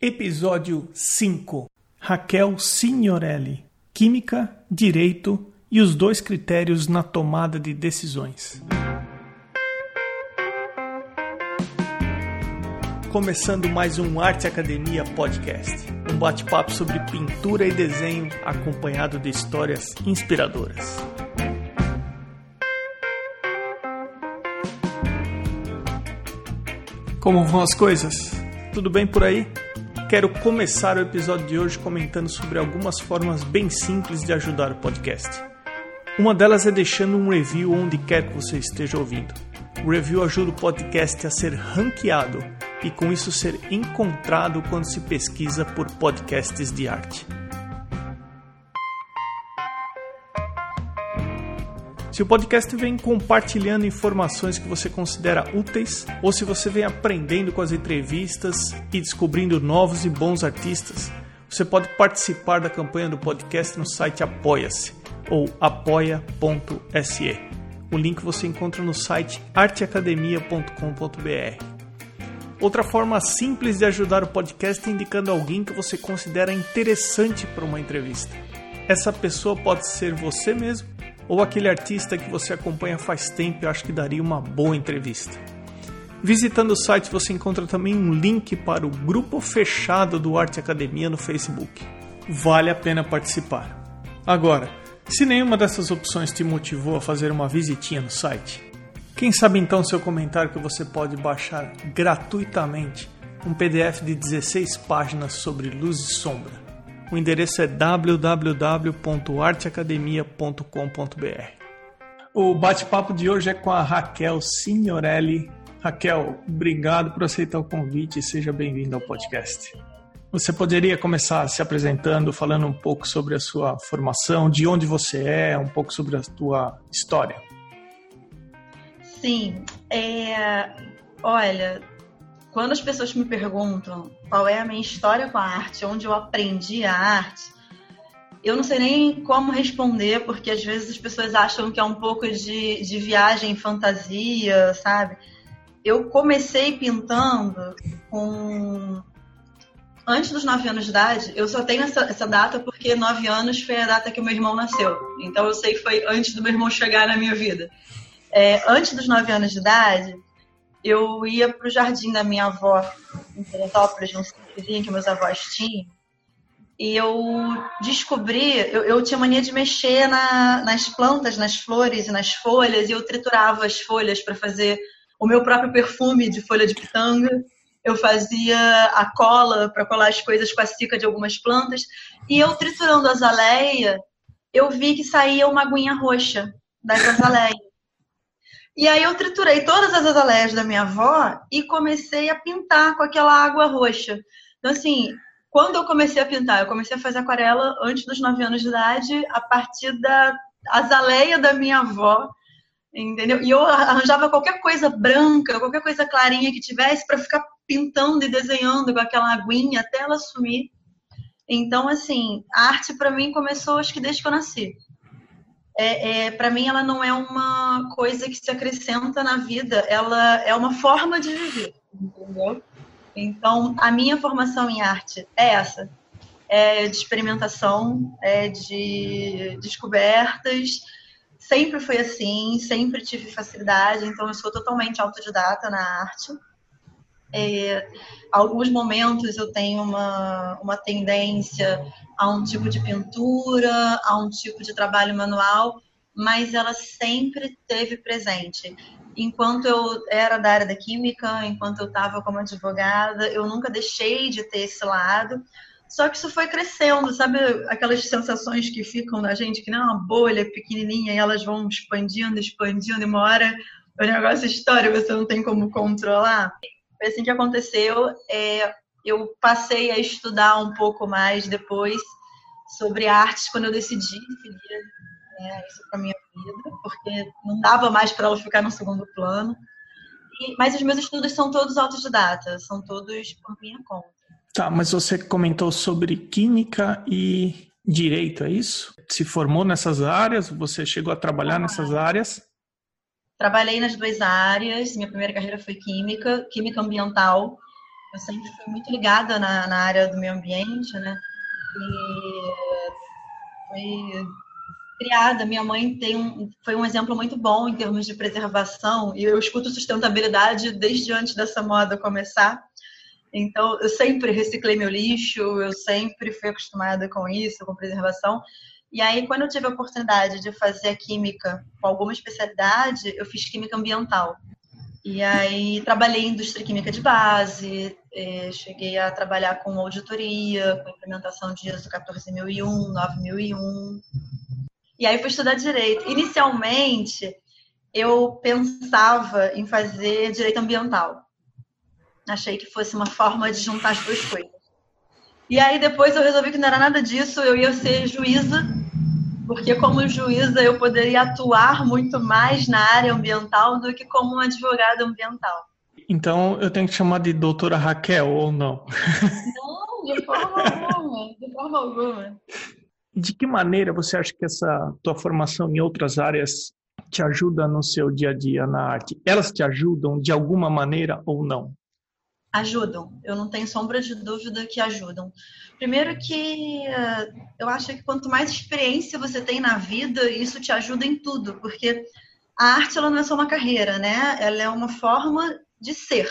Episódio 5 Raquel Signorelli Química, Direito e os dois critérios na tomada de decisões. Começando mais um Arte Academia Podcast, um bate-papo sobre pintura e desenho acompanhado de histórias inspiradoras. Como vão as coisas? Tudo bem por aí? Quero começar o episódio de hoje comentando sobre algumas formas bem simples de ajudar o podcast. Uma delas é deixando um review onde quer que você esteja ouvindo. O review ajuda o podcast a ser ranqueado e com isso ser encontrado quando se pesquisa por podcasts de arte. Se o podcast vem compartilhando informações que você considera úteis, ou se você vem aprendendo com as entrevistas e descobrindo novos e bons artistas, você pode participar da campanha do podcast no site Apoia-se ou apoia.se. O link você encontra no site arteacademia.com.br. Outra forma simples de ajudar o podcast é indicando alguém que você considera interessante para uma entrevista. Essa pessoa pode ser você mesmo ou aquele artista que você acompanha faz tempo e acho que daria uma boa entrevista. Visitando o site você encontra também um link para o grupo fechado do Arte Academia no Facebook. Vale a pena participar. Agora, se nenhuma dessas opções te motivou a fazer uma visitinha no site, quem sabe então seu comentário que você pode baixar gratuitamente um PDF de 16 páginas sobre luz e sombra o endereço é www.arteacademia.com.br. O bate-papo de hoje é com a Raquel Signorelli. Raquel, obrigado por aceitar o convite e seja bem-vinda ao podcast. Você poderia começar se apresentando, falando um pouco sobre a sua formação, de onde você é, um pouco sobre a sua história? Sim, é, olha, quando as pessoas me perguntam qual é a minha história com a arte, onde eu aprendi a arte, eu não sei nem como responder, porque às vezes as pessoas acham que é um pouco de, de viagem fantasia, sabe? Eu comecei pintando com. Antes dos nove anos de idade, eu só tenho essa, essa data porque nove anos foi a data que o meu irmão nasceu. Então eu sei que foi antes do meu irmão chegar na minha vida. É, antes dos nove anos de idade, eu ia para o jardim da minha avó em Teresópolis, num sítiozinho que meus avós tinham, e eu descobri, eu, eu tinha mania de mexer na, nas plantas, nas flores e nas folhas, e eu triturava as folhas para fazer o meu próprio perfume de folha de pitanga. Eu fazia a cola para colar as coisas com a cica de algumas plantas. E eu triturando a azaleia, eu vi que saía uma aguinha roxa das azaleias. E aí eu triturei todas as azaleias da minha avó e comecei a pintar com aquela água roxa. Então, assim, quando eu comecei a pintar, eu comecei a fazer aquarela antes dos 9 anos de idade, a partir da azaleia da minha avó, entendeu? E eu arranjava qualquer coisa branca, qualquer coisa clarinha que tivesse para ficar pintando e desenhando com aquela aguinha até ela sumir. Então, assim, a arte para mim começou acho que desde que eu nasci é, é para mim ela não é uma coisa que se acrescenta na vida, ela é uma forma de viver, entendeu? Então, a minha formação em arte é essa, é de experimentação, é de descobertas, sempre foi assim, sempre tive facilidade, então eu sou totalmente autodidata na arte. É, alguns momentos eu tenho uma, uma tendência a um tipo de pintura, a um tipo de trabalho manual, mas ela sempre teve presente. Enquanto eu era da área da química, enquanto eu estava como advogada, eu nunca deixei de ter esse lado. Só que isso foi crescendo, sabe aquelas sensações que ficam na gente, que não é uma bolha pequenininha e elas vão expandindo, expandindo, e uma hora o negócio estoura você não tem como controlar. Foi assim que aconteceu. É, eu passei a estudar um pouco mais depois sobre artes quando eu decidi seguir né, isso para minha vida, porque não dava mais para ela ficar no segundo plano. E, mas os meus estudos são todos autodidatas, são todos por minha conta. Tá, mas você comentou sobre química e direito, é isso? Se formou nessas áreas? Você chegou a trabalhar ah, nessas áreas? Trabalhei nas duas áreas. Minha primeira carreira foi química, química ambiental. Eu sempre fui muito ligada na, na área do meio ambiente, né? E foi criada. Minha mãe tem um, foi um exemplo muito bom em termos de preservação, e eu escuto sustentabilidade desde antes dessa moda começar. Então, eu sempre reciclei meu lixo, eu sempre fui acostumada com isso, com preservação. E aí, quando eu tive a oportunidade de fazer química com alguma especialidade, eu fiz química ambiental. E aí, trabalhei em indústria química de base, eh, cheguei a trabalhar com auditoria, com implementação de ISO 14001, 9001. E aí, fui estudar direito. Inicialmente, eu pensava em fazer direito ambiental. Achei que fosse uma forma de juntar as duas coisas. E aí depois eu resolvi que não era nada disso, eu ia ser juíza, porque como juíza eu poderia atuar muito mais na área ambiental do que como uma advogada ambiental. Então eu tenho que chamar de doutora Raquel ou não? Não, de forma alguma, de forma alguma. De que maneira você acha que essa tua formação em outras áreas te ajuda no seu dia a dia na arte? Elas te ajudam de alguma maneira ou não? ajudam. Eu não tenho sombra de dúvida que ajudam. Primeiro que uh, eu acho que quanto mais experiência você tem na vida, isso te ajuda em tudo, porque a arte ela não é só uma carreira, né? Ela é uma forma de ser.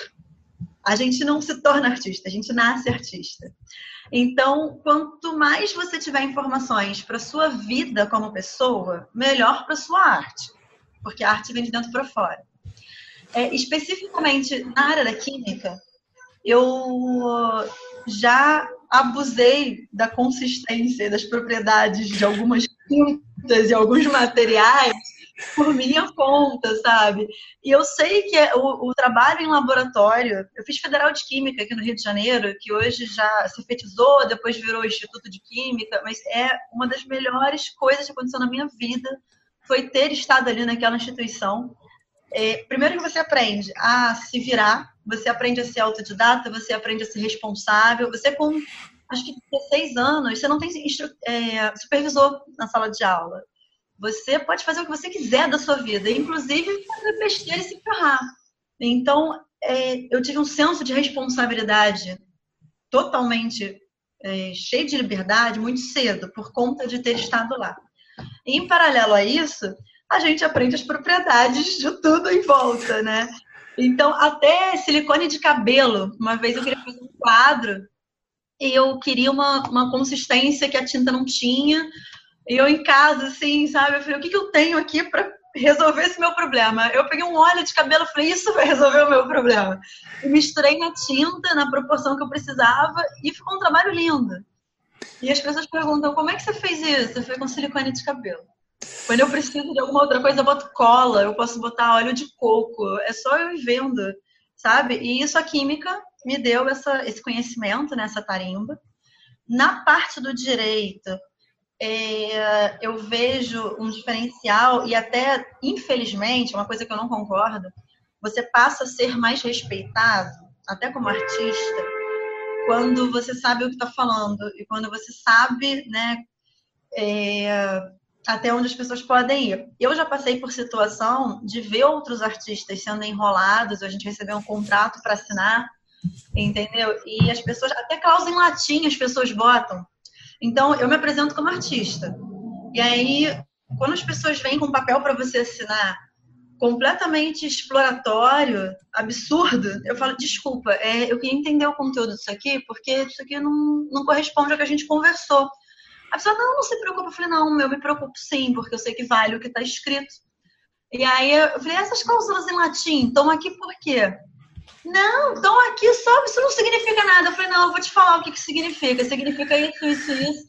A gente não se torna artista, a gente nasce artista. Então, quanto mais você tiver informações para sua vida como pessoa, melhor para sua arte, porque a arte vem de dentro para fora. É, especificamente na área da química, eu já abusei da consistência das propriedades de algumas tintas e alguns materiais por minha conta, sabe? E eu sei que é o, o, trabalho em laboratório, eu fiz Federal de Química aqui no Rio de Janeiro, que hoje já se depois virou Instituto de Química, mas é uma das melhores coisas que aconteceu na minha vida, foi ter estado ali naquela instituição. É, primeiro que você aprende a se virar, você aprende a ser autodidata, você aprende a ser responsável. Você, com acho que 16 anos, você não tem é, supervisor na sala de aula. Você pode fazer o que você quiser da sua vida, inclusive fazer besteira e se ferrar. Então, é, eu tive um senso de responsabilidade totalmente é, cheio de liberdade muito cedo, por conta de ter estado lá. E, em paralelo a isso, a gente aprende as propriedades de tudo em volta, né? Então, até silicone de cabelo. Uma vez eu queria fazer um quadro e eu queria uma, uma consistência que a tinta não tinha. E eu em casa, assim, sabe? Eu falei, o que, que eu tenho aqui para resolver esse meu problema? Eu peguei um óleo de cabelo e falei, isso vai resolver o meu problema. E misturei na tinta, na proporção que eu precisava, e ficou um trabalho lindo. E as pessoas perguntam, como é que você fez isso? Eu falei, com silicone de cabelo. Quando eu preciso de alguma outra coisa, eu boto cola, eu posso botar óleo de coco. É só eu ir vendo, sabe? E isso a química me deu essa, esse conhecimento, né, tarimba. Na parte do direito, é, eu vejo um diferencial e até, infelizmente, uma coisa que eu não concordo, você passa a ser mais respeitado, até como artista, quando você sabe o que está falando e quando você sabe, né, é, até onde as pessoas podem ir. Eu já passei por situação de ver outros artistas sendo enrolados, a gente recebeu um contrato para assinar, entendeu? E as pessoas, até cláusula em latim as pessoas botam. Então, eu me apresento como artista. E aí, quando as pessoas vêm com papel para você assinar, completamente exploratório, absurdo, eu falo, desculpa, é, eu queria entender o conteúdo disso aqui, porque isso aqui não, não corresponde ao que a gente conversou. A pessoa, não, não se preocupa. Eu falei, não, eu me preocupo sim, porque eu sei que vale o que está escrito. E aí eu falei, essas cláusulas em latim estão aqui por quê? Não, estão aqui só, isso não significa nada. Eu falei, não, eu vou te falar o que, que significa. Significa isso, isso, isso.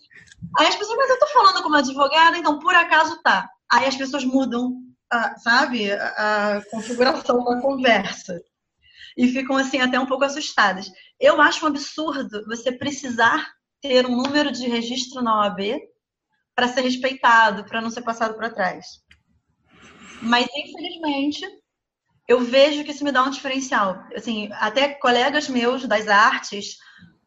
Aí as pessoas, mas eu tô falando como advogada, então por acaso tá. Aí as pessoas mudam, sabe, a, a configuração da conversa. E ficam assim até um pouco assustadas. Eu acho um absurdo você precisar ter um número de registro na OAB para ser respeitado, para não ser passado para trás. Mas, infelizmente, eu vejo que isso me dá um diferencial. Assim, até colegas meus das artes,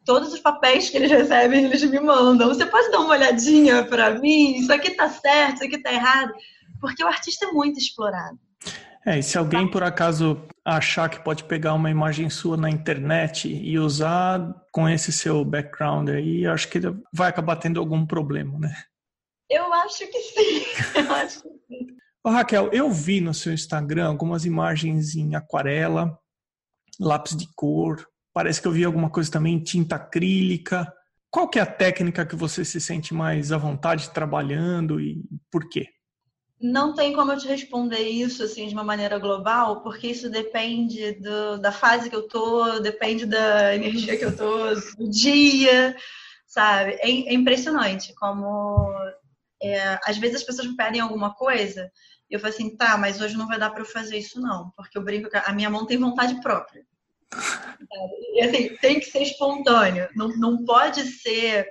todos os papéis que eles recebem, eles me mandam. Você pode dar uma olhadinha para mim? Isso aqui tá certo, isso aqui tá errado. Porque o artista é muito explorado. É, e se alguém por acaso achar que pode pegar uma imagem sua na internet e usar com esse seu background aí, acho que vai acabar tendo algum problema, né? Eu acho que sim. Eu acho que sim. Ô, Raquel, eu vi no seu Instagram algumas imagens em aquarela, lápis de cor, parece que eu vi alguma coisa também em tinta acrílica. Qual que é a técnica que você se sente mais à vontade trabalhando e por quê? Não tem como eu te responder isso assim de uma maneira global, porque isso depende do, da fase que eu tô, depende da energia que eu tô, do dia, sabe? É, é impressionante como é, às vezes as pessoas me pedem alguma coisa e eu falo assim, tá, mas hoje não vai dar para eu fazer isso não, porque eu brinco que a minha mão tem vontade própria. E assim, tem que ser espontâneo, não, não pode ser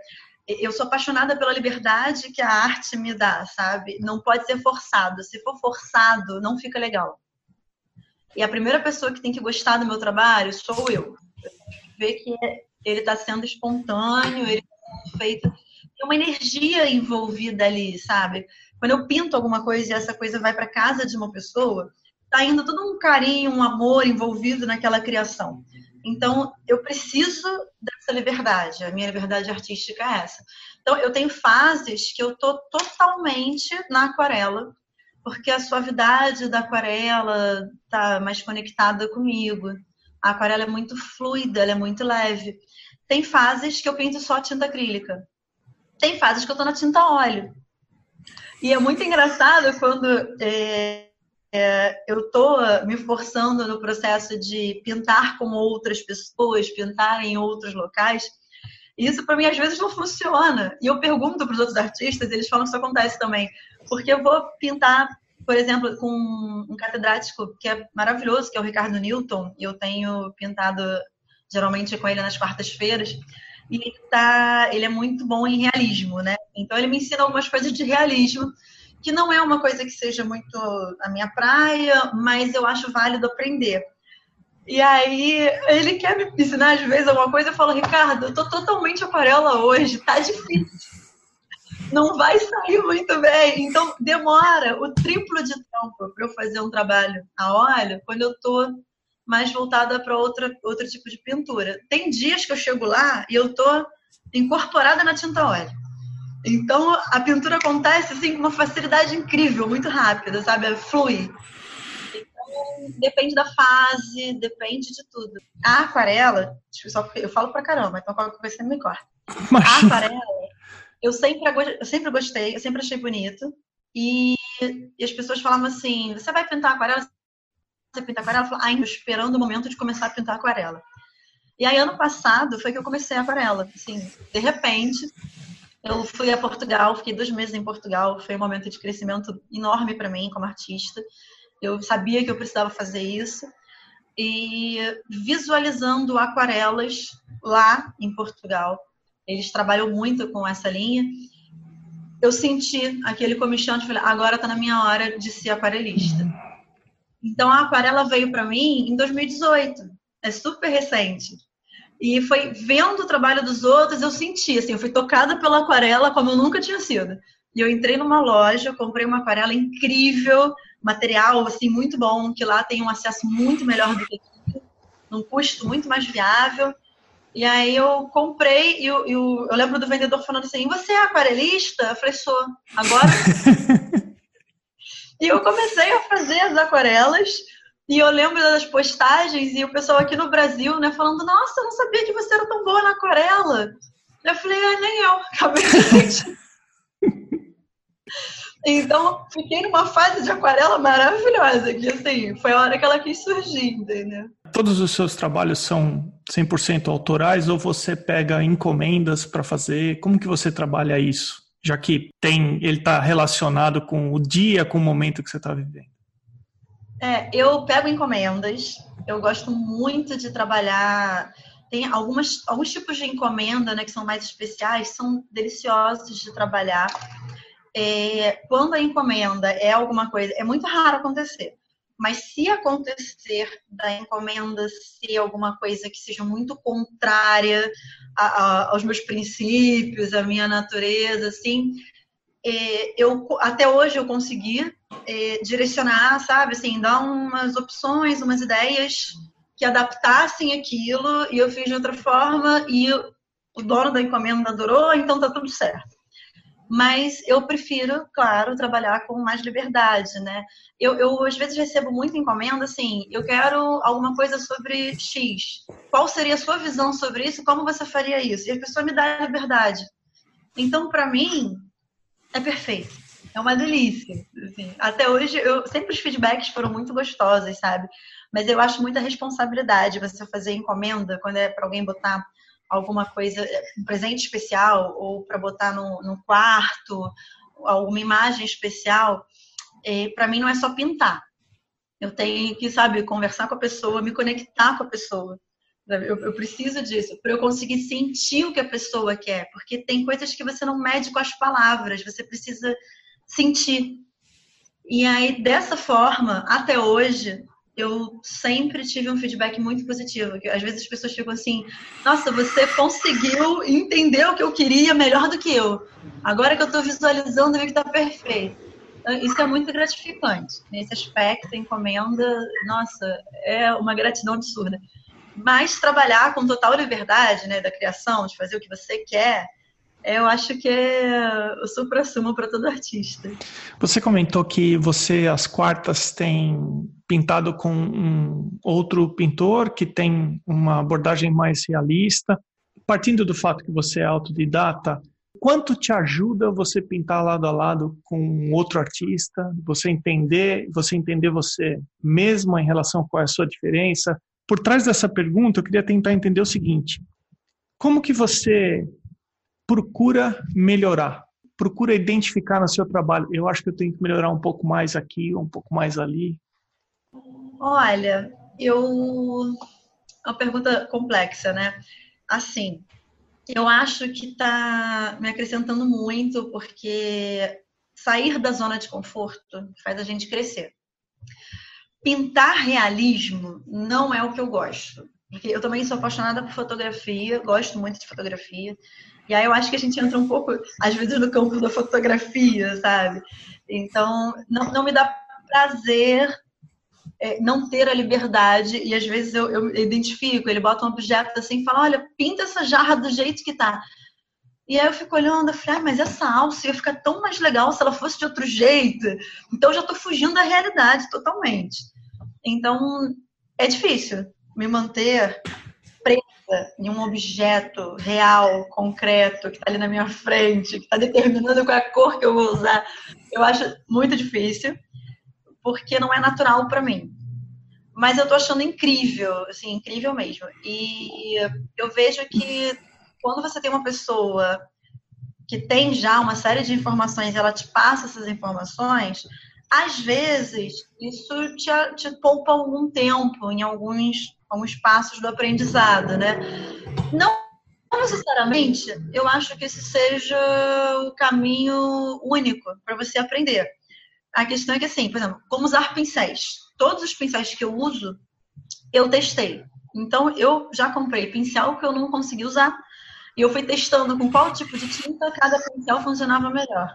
eu sou apaixonada pela liberdade que a arte me dá, sabe? Não pode ser forçado. Se for forçado, não fica legal. E a primeira pessoa que tem que gostar do meu trabalho sou eu. Ver que ele está sendo espontâneo, ele está feito. Tem uma energia envolvida ali, sabe? Quando eu pinto alguma coisa e essa coisa vai para casa de uma pessoa, tá indo todo um carinho, um amor envolvido naquela criação. Então, eu preciso dessa liberdade. A minha liberdade artística é essa. Então, eu tenho fases que eu tô totalmente na aquarela, porque a suavidade da aquarela tá mais conectada comigo. A aquarela é muito fluida, ela é muito leve. Tem fases que eu pinto só tinta acrílica. Tem fases que eu tô na tinta óleo. E é muito engraçado quando é, é, eu estou me forçando no processo de pintar com outras pessoas, pintar em outros locais. Isso para mim às vezes não funciona. E eu pergunto para os outros artistas, eles falam que isso acontece também. Porque eu vou pintar, por exemplo, com um catedrático que é maravilhoso, que é o Ricardo Newton, e eu tenho pintado geralmente com ele nas quartas-feiras. E tá, ele é muito bom em realismo, né? Então ele me ensina algumas coisas de realismo que não é uma coisa que seja muito a minha praia, mas eu acho válido aprender. E aí, ele quer me ensinar às vezes alguma coisa, eu falo, Ricardo, eu tô totalmente aquarela hoje, tá difícil. Não vai sair muito bem. Então, demora o triplo de tempo para eu fazer um trabalho a óleo quando eu tô mais voltada para outro tipo de pintura. Tem dias que eu chego lá e eu tô incorporada na tinta óleo. Então a pintura acontece assim com uma facilidade incrível, muito rápida, sabe? Flui. Então, depende da fase, depende de tudo. A aquarela, só eu falo pra caramba, então qualquer coisa você me corta. A aquarela, eu sempre, eu sempre gostei, eu sempre achei bonito. E, e as pessoas falavam assim: você vai pintar aquarela? Você pinta aquarela? Eu falava, ainda esperando o momento de começar a pintar aquarela. E aí, ano passado, foi que eu comecei a aquarela. Assim, de repente, eu fui a Portugal, fiquei dois meses em Portugal, foi um momento de crescimento enorme para mim como artista. Eu sabia que eu precisava fazer isso. E visualizando aquarelas lá em Portugal, eles trabalham muito com essa linha. Eu senti aquele comichão de falar, agora está na minha hora de ser aquarelista. Então a aquarela veio para mim em 2018, é super recente. E foi vendo o trabalho dos outros, eu senti, assim, eu fui tocada pela aquarela como eu nunca tinha sido. E eu entrei numa loja, comprei uma aquarela incrível, material, assim, muito bom, que lá tem um acesso muito melhor do que aqui, num custo muito mais viável. E aí eu comprei e eu, eu, eu lembro do vendedor falando assim, você é aquarelista? Eu falei, sou. Agora? e eu comecei a fazer as aquarelas, e eu lembro das postagens e o pessoal aqui no Brasil, né, falando: Nossa, eu não sabia que você era tão boa na aquarela. Eu falei: ah, Nem eu, acabei de Então, fiquei numa fase de aquarela maravilhosa, que assim, foi a hora que ela quis surgir, entendeu? Todos os seus trabalhos são 100% autorais ou você pega encomendas para fazer? Como que você trabalha isso? Já que tem, ele está relacionado com o dia, com o momento que você está vivendo. É, eu pego encomendas, eu gosto muito de trabalhar. Tem algumas, alguns tipos de encomenda né, que são mais especiais, são deliciosos de trabalhar. É, quando a encomenda é alguma coisa, é muito raro acontecer, mas se acontecer da encomenda ser alguma coisa que seja muito contrária a, a, aos meus princípios, à minha natureza, assim, eu até hoje eu consegui direcionar, sabe, assim, dar umas opções, umas ideias que adaptassem aquilo e eu fiz de outra forma e o dono da encomenda adorou, então tá tudo certo. Mas eu prefiro, claro, trabalhar com mais liberdade, né? Eu, eu às vezes recebo muita encomenda assim, eu quero alguma coisa sobre X. Qual seria a sua visão sobre isso? Como você faria isso? E a pessoa me dá liberdade. Então, para mim, é perfeito. É uma delícia. Assim. Até hoje, eu sempre os feedbacks foram muito gostosos, sabe? Mas eu acho muita responsabilidade você fazer encomenda quando é para alguém botar alguma coisa, um presente especial, ou para botar no, no, quarto, alguma imagem especial, é, para mim não é só pintar. Eu tenho que, sabe, conversar com a pessoa, me conectar com a pessoa. Eu, eu preciso disso, para eu conseguir sentir o que a pessoa quer, porque tem coisas que você não mede com as palavras, você precisa sentir. E aí, dessa forma, até hoje, eu sempre tive um feedback muito positivo. Que às vezes as pessoas ficam assim: nossa, você conseguiu entender o que eu queria melhor do que eu. Agora que eu estou visualizando, eu vi que está perfeito. Então, isso é muito gratificante. Nesse aspecto, encomenda, nossa, é uma gratidão absurda. Mas trabalhar com total liberdade, né, da criação, de fazer o que você quer, eu acho que é o supra-sumo para todo artista. Você comentou que você, às quartas, tem pintado com um outro pintor que tem uma abordagem mais realista. Partindo do fato que você é autodidata, quanto te ajuda você pintar lado a lado com outro artista, você entender, você entender você mesma em relação a qual é a sua diferença? Por trás dessa pergunta, eu queria tentar entender o seguinte: como que você procura melhorar, procura identificar no seu trabalho. Eu acho que eu tenho que melhorar um pouco mais aqui, um pouco mais ali. Olha, eu. Uma pergunta complexa, né? Assim, eu acho que está me acrescentando muito, porque sair da zona de conforto faz a gente crescer. Pintar realismo não é o que eu gosto. Porque eu também sou apaixonada por fotografia, gosto muito de fotografia. E aí eu acho que a gente entra um pouco, às vezes, no campo da fotografia, sabe? Então, não, não me dá prazer é, não ter a liberdade. E às vezes eu, eu identifico, ele bota um objeto assim e fala: olha, pinta essa jarra do jeito que tá. E aí eu fico olhando, eu falei, ah, mas essa alça ia ficar tão mais legal se ela fosse de outro jeito. Então eu já tô fugindo da realidade totalmente. Então é difícil me manter em um objeto real, concreto, que está ali na minha frente, que está determinando qual é a cor que eu vou usar, eu acho muito difícil, porque não é natural para mim. Mas eu estou achando incrível, assim, incrível mesmo. E eu vejo que quando você tem uma pessoa que tem já uma série de informações, ela te passa essas informações, às vezes isso te, te poupa algum tempo em alguns alguns passos do aprendizado, né? Não necessariamente eu acho que esse seja o caminho único para você aprender. A questão é que, assim, por exemplo, como usar pincéis. Todos os pincéis que eu uso, eu testei. Então, eu já comprei pincel que eu não consegui usar. E eu fui testando com qual tipo de tinta cada pincel funcionava melhor.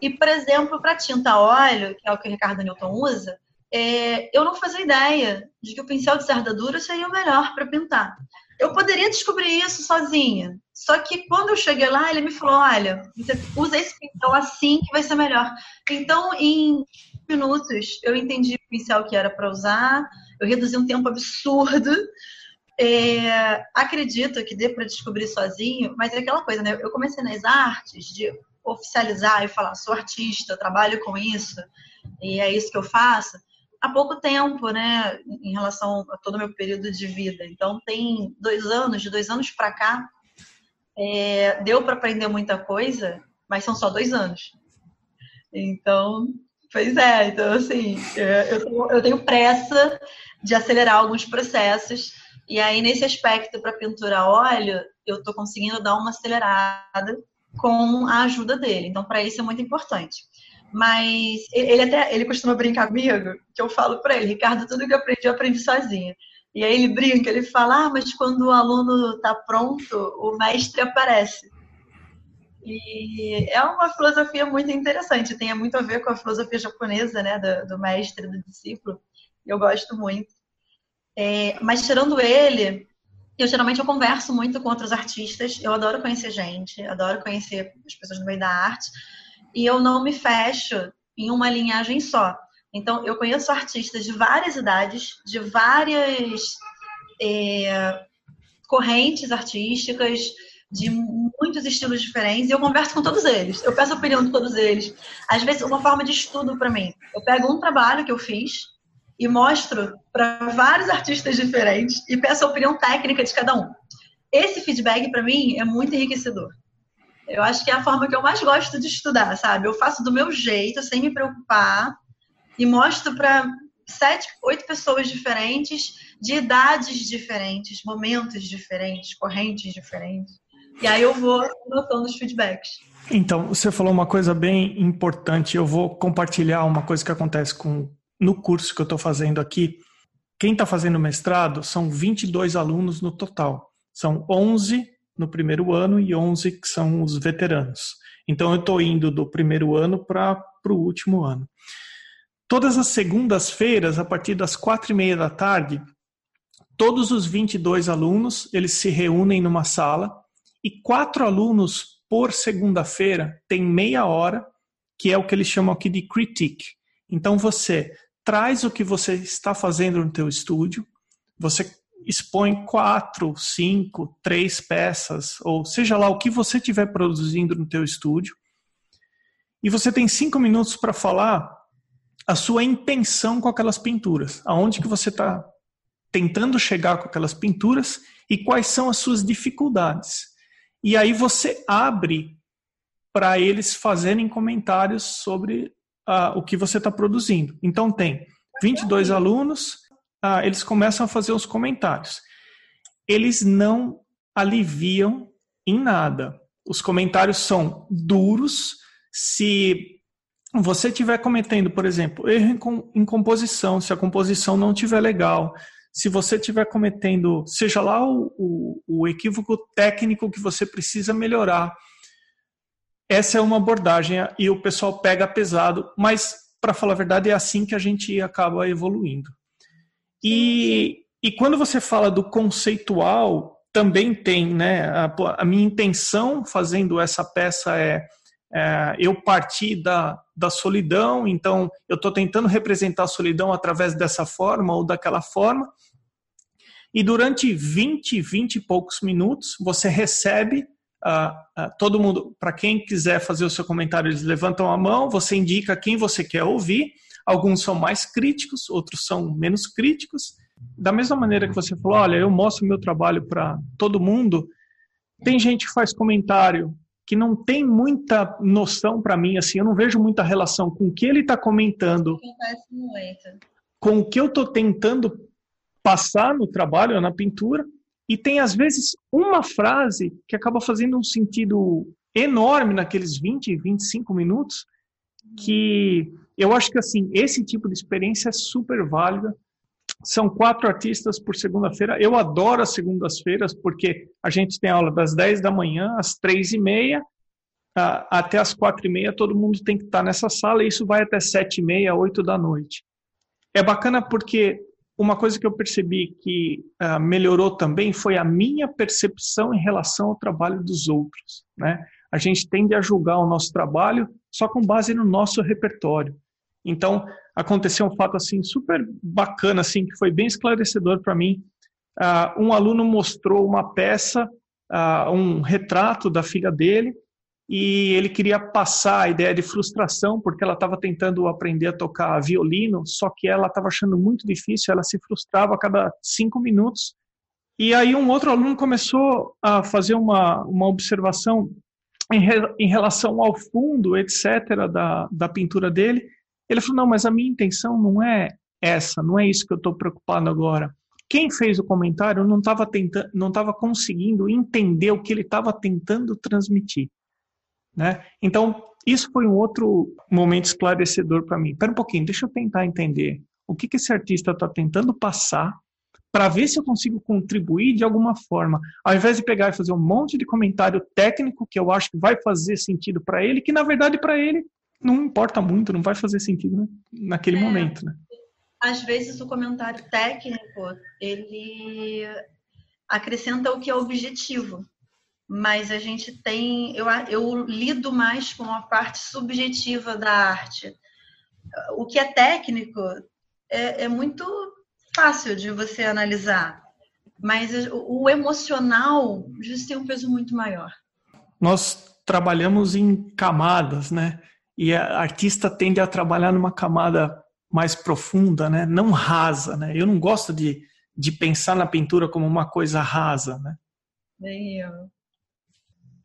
E, por exemplo, para tinta óleo, que é o que o Ricardo Newton usa, é, eu não fazia ideia de que o pincel de cerda dura seria o melhor para pintar. Eu poderia descobrir isso sozinha. Só que quando eu cheguei lá, ele me falou: olha, você usa esse pincel assim que vai ser melhor. Então, em minutos, eu entendi o pincel que era para usar, eu reduzi um tempo absurdo. É, acredito que dê para descobrir sozinho, mas é aquela coisa, né? Eu comecei nas artes de oficializar e falar: sou artista, trabalho com isso, e é isso que eu faço há pouco tempo, né, em relação a todo o meu período de vida. Então, tem dois anos, de dois anos para cá, é, deu para aprender muita coisa, mas são só dois anos. Então, pois é, então, assim, é, eu eu tenho pressa de acelerar alguns processos, e aí, nesse aspecto, para pintura a óleo, eu estou conseguindo dar uma acelerada com a ajuda dele. Então, para isso é muito importante. Mas ele até ele costuma brincar comigo, que eu falo para ele, Ricardo, tudo que eu aprendi, eu aprendi sozinho. E aí ele brinca, ele fala, ah, mas quando o aluno está pronto, o mestre aparece. E é uma filosofia muito interessante, tem muito a ver com a filosofia japonesa, né, do, do mestre do discípulo. Eu gosto muito. É, mas tirando ele, eu geralmente eu converso muito com outros artistas. Eu adoro conhecer gente, adoro conhecer as pessoas no meio da arte. E eu não me fecho em uma linhagem só. Então, eu conheço artistas de várias idades, de várias é, correntes artísticas, de muitos estilos diferentes, e eu converso com todos eles. Eu peço opinião de todos eles. Às vezes, uma forma de estudo para mim. Eu pego um trabalho que eu fiz e mostro para vários artistas diferentes e peço a opinião técnica de cada um. Esse feedback, para mim, é muito enriquecedor. Eu acho que é a forma que eu mais gosto de estudar, sabe? Eu faço do meu jeito, sem me preocupar, e mostro para sete, oito pessoas diferentes, de idades diferentes, momentos diferentes, correntes diferentes. E aí eu vou notando os feedbacks. Então, você falou uma coisa bem importante. Eu vou compartilhar uma coisa que acontece com no curso que eu estou fazendo aqui. Quem está fazendo mestrado são 22 alunos no total. São 11 no primeiro ano e 11 que são os veteranos. Então, eu estou indo do primeiro ano para o último ano. Todas as segundas-feiras, a partir das quatro e meia da tarde, todos os 22 alunos eles se reúnem numa sala e quatro alunos por segunda-feira têm meia hora, que é o que eles chamam aqui de critique. Então você traz o que você está fazendo no teu estúdio, você expõe quatro, cinco, três peças, ou seja lá o que você estiver produzindo no teu estúdio, e você tem cinco minutos para falar a sua intenção com aquelas pinturas, aonde que você está tentando chegar com aquelas pinturas e quais são as suas dificuldades. E aí você abre para eles fazerem comentários sobre o que você está produzindo. Então tem 22 alunos, eles começam a fazer os comentários. Eles não aliviam em nada. Os comentários são duros. Se você estiver cometendo, por exemplo, erro em, composição, se a composição não estiver legal, se você estiver cometendo, seja lá o, o, o, equívoco técnico que você precisa melhorar, essa é uma abordagem e o pessoal pega pesado, mas para falar a verdade é assim que a gente acaba evoluindo. E, e quando você fala do conceitual, também tem, né? A, a minha intenção fazendo essa peça é é, eu parti da, da solidão, então eu estou tentando representar a solidão através dessa forma ou daquela forma. E durante 20, 20 e poucos minutos, você recebe uh, uh, todo mundo. Para quem quiser fazer o seu comentário, eles levantam a mão, você indica quem você quer ouvir. Alguns são mais críticos, outros são menos críticos. Da mesma maneira que você falou, olha, eu mostro meu trabalho para todo mundo. Tem gente que faz comentário que não tem muita noção para mim, assim, eu não vejo muita relação com o que ele está comentando, com o que eu estou tentando passar no trabalho, na pintura, e tem às vezes uma frase que acaba fazendo um sentido enorme naqueles 20, 25 minutos, que eu acho que assim, esse tipo de experiência é super válida são quatro artistas por segunda-feira. Eu adoro as segundas-feiras porque a gente tem aula das 10 da manhã às três e meia até às quatro e meia. Todo mundo tem que estar nessa sala e isso vai até sete e meia, oito da noite. É bacana porque uma coisa que eu percebi que uh, melhorou também foi a minha percepção em relação ao trabalho dos outros. Né? A gente tende a julgar o nosso trabalho só com base no nosso repertório. Então, aconteceu um fato assim super bacana, assim, que foi bem esclarecedor para mim. Uh, um aluno mostrou uma peça, uh, um retrato da filha dele, e ele queria passar a ideia de frustração, porque ela estava tentando aprender a tocar violino, só que ela estava achando muito difícil, ela se frustrava a cada cinco minutos. E aí um outro aluno começou a fazer uma, uma observação em, re, em relação ao fundo, etc., da, da pintura dele, ele falou: não, mas a minha intenção não é essa, não é isso que eu estou preocupado agora. Quem fez o comentário não estava tentando, não estava conseguindo entender o que ele estava tentando transmitir, né? Então isso foi um outro momento esclarecedor para mim. Espera um pouquinho, deixa eu tentar entender o que, que esse artista está tentando passar para ver se eu consigo contribuir de alguma forma, ao invés de pegar e fazer um monte de comentário técnico que eu acho que vai fazer sentido para ele, que na verdade para ele não importa muito, não vai fazer sentido né? naquele é, momento, né? Às vezes o comentário técnico ele acrescenta o que é objetivo, mas a gente tem, eu, eu lido mais com a parte subjetiva da arte. O que é técnico é, é muito fácil de você analisar, mas o emocional já tem um peso muito maior. Nós trabalhamos em camadas, né? E a artista tende a trabalhar numa camada mais profunda, né? Não rasa, né? Eu não gosto de, de pensar na pintura como uma coisa rasa, né? Nem eu.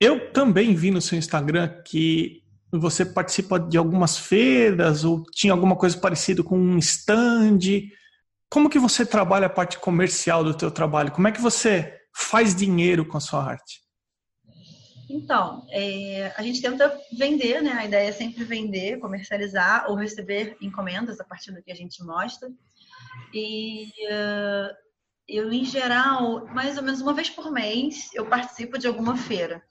Eu também vi no seu Instagram que você participa de algumas feiras ou tinha alguma coisa parecida com um stand. Como que você trabalha a parte comercial do teu trabalho? Como é que você faz dinheiro com a sua arte? Então, é, a gente tenta vender, né? A ideia é sempre vender, comercializar ou receber encomendas a partir do que a gente mostra. E uh, eu, em geral, mais ou menos uma vez por mês, eu participo de alguma feira.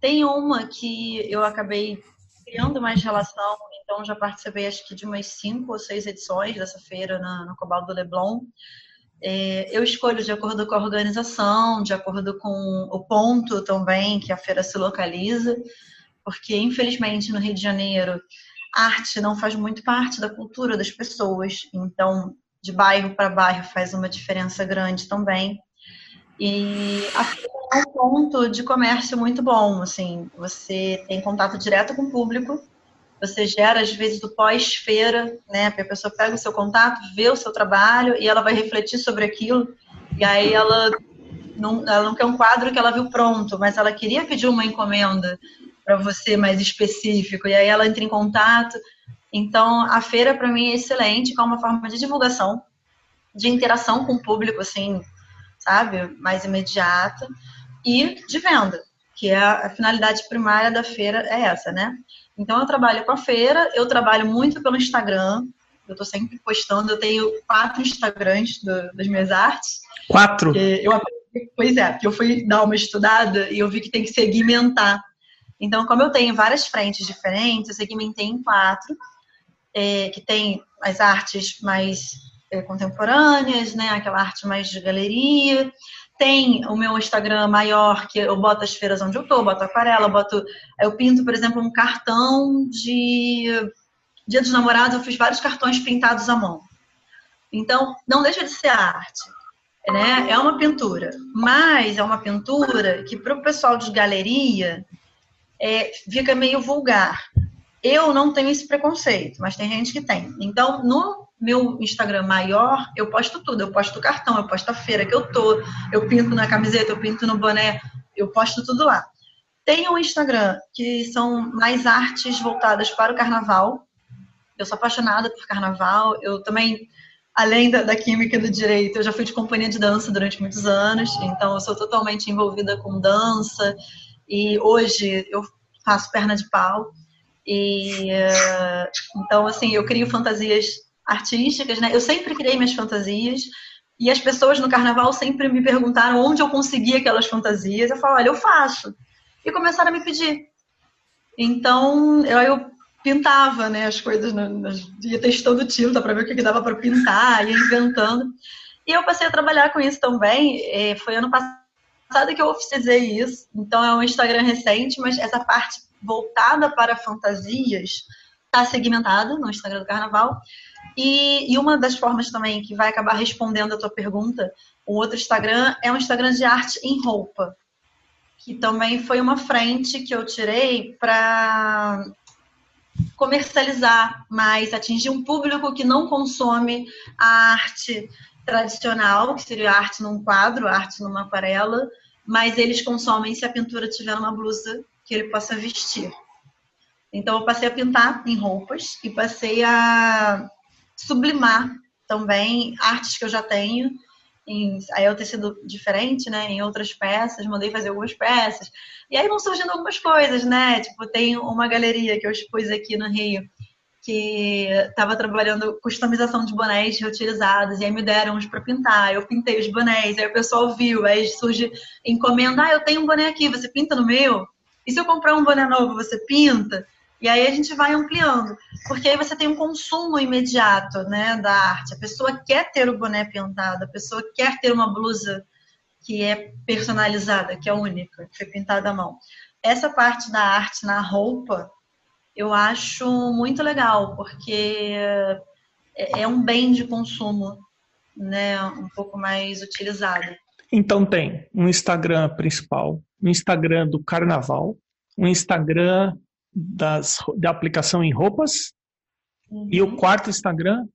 Tem uma que eu acabei criando mais relação, então já participei acho que de umas cinco ou seis edições dessa feira na, no Cobal do Leblon. É, eu escolho de acordo com a organização, de acordo com o ponto também que a feira se localiza, porque infelizmente no Rio de Janeiro arte não faz muito parte da cultura das pessoas, então de bairro para bairro faz uma diferença grande também. E é um ponto de comércio muito bom, assim, você tem contato direto com o público, você gera às vezes do pós-feira, né, a pessoa pega o seu contato, vê o seu trabalho e ela vai refletir sobre aquilo, e aí ela não, ela não quer um quadro que ela viu pronto, mas ela queria pedir uma encomenda para você mais específico, e aí ela entra em contato. Então, a feira para mim é excelente, é uma forma de divulgação, de interação com o público, assim, sabe, mais imediata, e de venda, que é a, finalidade primária da feira é essa, né? Então eu trabalho com a feira, eu trabalho muito pelo Instagram, eu estou sempre postando, eu tenho quatro Instagrams do, das minhas artes. Quatro? Eu, pois é, porque eu fui dar uma estudada e eu vi que tem que segmentar. Então, como eu tenho várias frentes diferentes, eu segmentei em quatro, é, que tem as artes mais contemporâneas, né? Aquela arte mais de galeria. Tem o meu Instagram maior, que eu boto as feiras onde eu tô, boto aquarela, boto. Eu pinto, por exemplo, um cartão de Dia dos Namorados, eu fiz vários cartões pintados à mão. Então, não deixa de ser arte. Né? É uma pintura, mas é uma pintura que para o pessoal de galeria é, fica meio vulgar. Eu não tenho esse preconceito, mas tem gente que tem. Então, no meu Instagram maior, eu posto tudo. Eu posto o cartão, eu posto a feira que eu tô, eu pinto na camiseta, eu pinto no boné, eu posto tudo lá. Tem um Instagram que são mais artes voltadas para o carnaval. Eu sou apaixonada por carnaval. Eu também, além da, da química do direito, eu já fui de companhia de dança durante muitos anos. Então, eu sou totalmente envolvida com dança. E hoje eu faço perna de pau. E eh, então, assim, eu crio fantasias artísticas, né? Eu sempre criei minhas fantasias e as pessoas no carnaval sempre me perguntaram onde eu conseguia aquelas fantasias. Eu falo, olha, eu faço. E começaram a me pedir. Então, eu, eu pintava, né, as coisas, ia testando tinta para ver o que, que dava para pintar, ia inventando. E eu passei a trabalhar com isso também. É, foi ano passado que eu oficializei isso. Então, é um Instagram recente, mas essa parte voltada para fantasias está segmentada no Instagram do Carnaval. E, e, uma das formas também que vai acabar respondendo a tua pergunta, o outro Instagram é um Instagram de arte em roupa, que também foi uma frente que eu tirei para comercializar mais, atingir um público que não consome a arte tradicional, que seria arte num quadro, arte numa aquarela, mas eles consomem se a pintura tiver uma blusa que ele possa vestir. Então eu passei a pintar em roupas e passei a sublimar também artes que eu já tenho. Em, aí o tecido diferente, né? Em outras peças, mandei fazer algumas peças. E aí vão surgindo algumas coisas, né? Tipo, tem uma galeria que eu expus aqui no Rio, que estava trabalhando customização de bonés reutilizados, e aí me deram uns para pintar, eu pintei os bonés, aí o pessoal viu, aí surge encomenda, ah, eu tenho um boné aqui, você pinta no meu? E se eu comprar um boné novo, você pinta? E aí a gente vai ampliando, porque aí você tem um consumo imediato, né, da arte. A pessoa quer ter o boné pintado, a pessoa quer ter uma blusa que é personalizada, que é única, que foi pintada à mão. Essa parte da arte na roupa, eu acho muito legal, porque é, é um bem de consumo, né, um pouco mais utilizado. Então tem um Instagram principal, um Instagram do carnaval, um Instagram das, da aplicação em roupas. Uhum. E o uhum. quarto Instagram?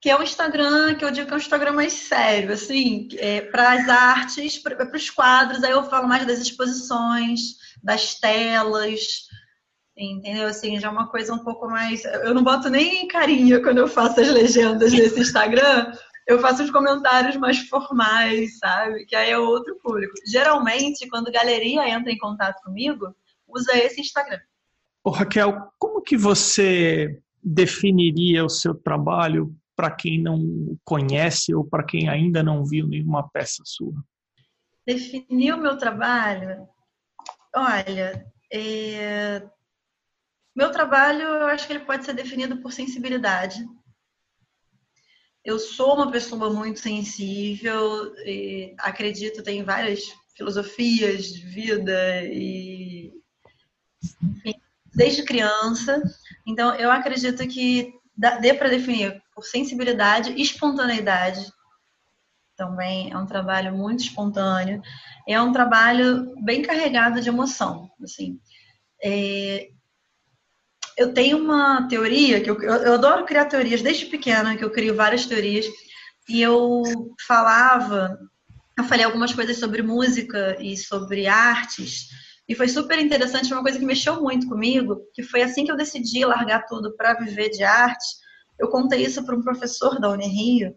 Que é o Instagram, que eu digo que é um Instagram mais sério, assim, é, para as artes, para os quadros, aí eu falo mais das exposições, das telas, entendeu? Assim, já é uma coisa um pouco mais. Eu não boto nem carinha quando eu faço as legendas nesse Instagram, eu faço os comentários mais formais, sabe? Que aí é outro público. Geralmente, quando galeria entra em contato comigo, usa esse Instagram. Ô, Raquel, como que você definiria o seu trabalho para quem não conhece ou para quem ainda não viu nenhuma peça sua? Definir o meu trabalho? Olha, é... meu trabalho eu acho que ele pode ser definido por sensibilidade. Eu sou uma pessoa muito sensível, acredito, tem várias filosofias de vida e desde criança. Então, eu acredito que dê para definir por sensibilidade e espontaneidade. Também é um trabalho muito espontâneo. É um trabalho bem carregado de emoção. Assim, é... eu tenho uma teoria que eu, eu adoro criar teorias desde pequena, que eu crio várias teorias. E eu falava, eu falei algumas coisas sobre música e sobre artes e foi super interessante, uma coisa que mexeu muito comigo, que foi assim que eu decidi largar tudo para viver de arte. Eu contei isso para um professor da Unirio,